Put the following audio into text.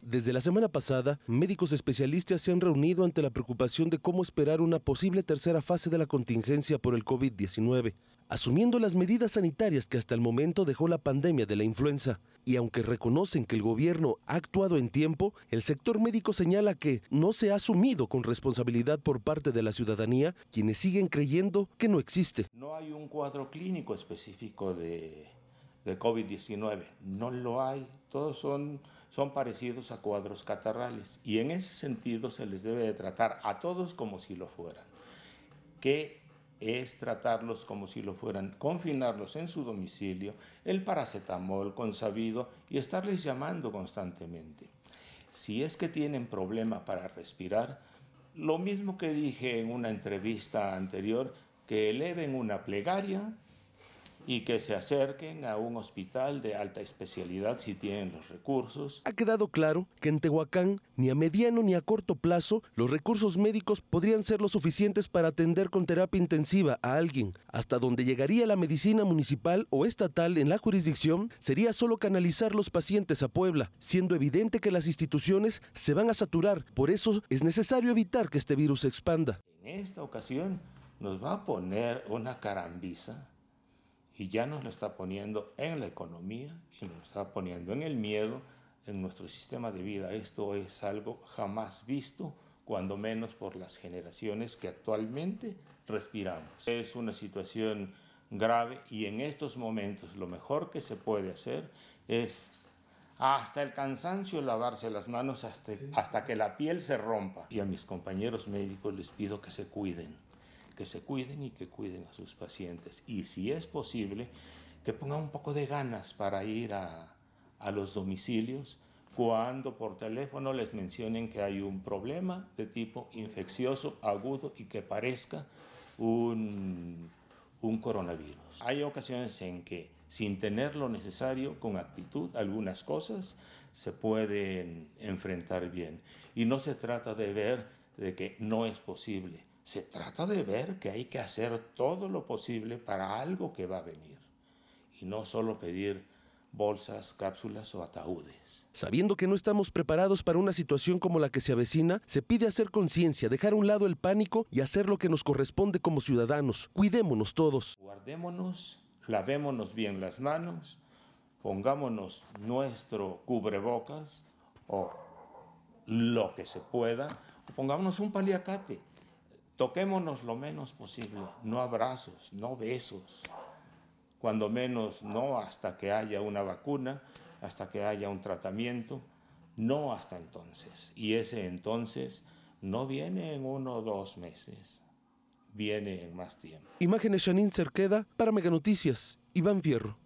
Desde la semana pasada, médicos especialistas se han reunido ante la preocupación de cómo esperar una posible tercera fase de la contingencia por el COVID-19, asumiendo las medidas sanitarias que hasta el momento dejó la pandemia de la influenza. Y aunque reconocen que el gobierno ha actuado en tiempo, el sector médico señala que no se ha asumido con responsabilidad por parte de la ciudadanía, quienes siguen creyendo que no existe. No hay un cuadro clínico específico de, de COVID-19, no lo hay, todos son son parecidos a cuadros catarrales y en ese sentido se les debe de tratar a todos como si lo fueran. ¿Qué es tratarlos como si lo fueran, confinarlos en su domicilio, el paracetamol consabido y estarles llamando constantemente. Si es que tienen problema para respirar, lo mismo que dije en una entrevista anterior, que eleven una plegaria y que se acerquen a un hospital de alta especialidad si tienen los recursos. Ha quedado claro que en Tehuacán, ni a mediano ni a corto plazo, los recursos médicos podrían ser lo suficientes para atender con terapia intensiva a alguien. Hasta donde llegaría la medicina municipal o estatal en la jurisdicción sería solo canalizar los pacientes a Puebla, siendo evidente que las instituciones se van a saturar. Por eso es necesario evitar que este virus se expanda. En esta ocasión nos va a poner una carambiza y ya nos lo está poniendo en la economía y nos lo está poniendo en el miedo, en nuestro sistema de vida. Esto es algo jamás visto, cuando menos por las generaciones que actualmente respiramos. Es una situación grave y en estos momentos lo mejor que se puede hacer es hasta el cansancio lavarse las manos hasta, hasta que la piel se rompa. Y a mis compañeros médicos les pido que se cuiden que se cuiden y que cuiden a sus pacientes. Y si es posible, que pongan un poco de ganas para ir a, a los domicilios cuando por teléfono les mencionen que hay un problema de tipo infeccioso agudo y que parezca un, un coronavirus. Hay ocasiones en que sin tener lo necesario, con actitud, algunas cosas se pueden enfrentar bien. Y no se trata de ver de que no es posible. Se trata de ver que hay que hacer todo lo posible para algo que va a venir y no solo pedir bolsas, cápsulas o ataúdes. Sabiendo que no estamos preparados para una situación como la que se avecina, se pide hacer conciencia, dejar a un lado el pánico y hacer lo que nos corresponde como ciudadanos. Cuidémonos todos. Guardémonos, lavémonos bien las manos, pongámonos nuestro cubrebocas o lo que se pueda, pongámonos un paliacate Toquémonos lo menos posible, no abrazos, no besos, cuando menos no hasta que haya una vacuna, hasta que haya un tratamiento, no hasta entonces. Y ese entonces no viene en uno o dos meses, viene en más tiempo. Imágenes Shanin Cerqueda para Mega Noticias, Iván Fierro.